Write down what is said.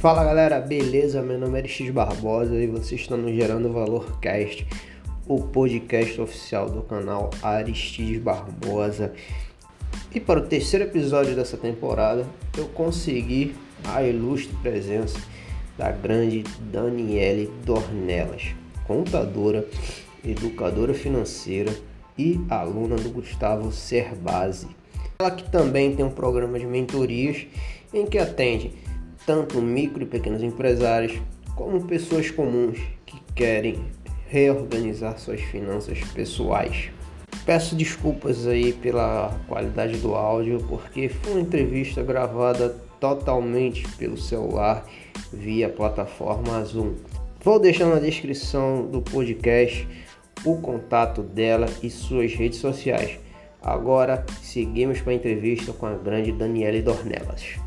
Fala galera, beleza? Meu nome é Aristides Barbosa e você está no Gerando Valor Cast, o podcast oficial do canal Aristides Barbosa. E para o terceiro episódio dessa temporada, eu consegui a ilustre presença da grande Daniele Dornelas, contadora, educadora financeira e aluna do Gustavo Cerbasi. Ela que também tem um programa de mentorias em que atende tanto micro e pequenos empresários como pessoas comuns que querem reorganizar suas finanças pessoais. Peço desculpas aí pela qualidade do áudio, porque foi uma entrevista gravada totalmente pelo celular via plataforma Zoom. Vou deixar na descrição do podcast o contato dela e suas redes sociais. Agora seguimos para a entrevista com a grande Daniele Dornelas.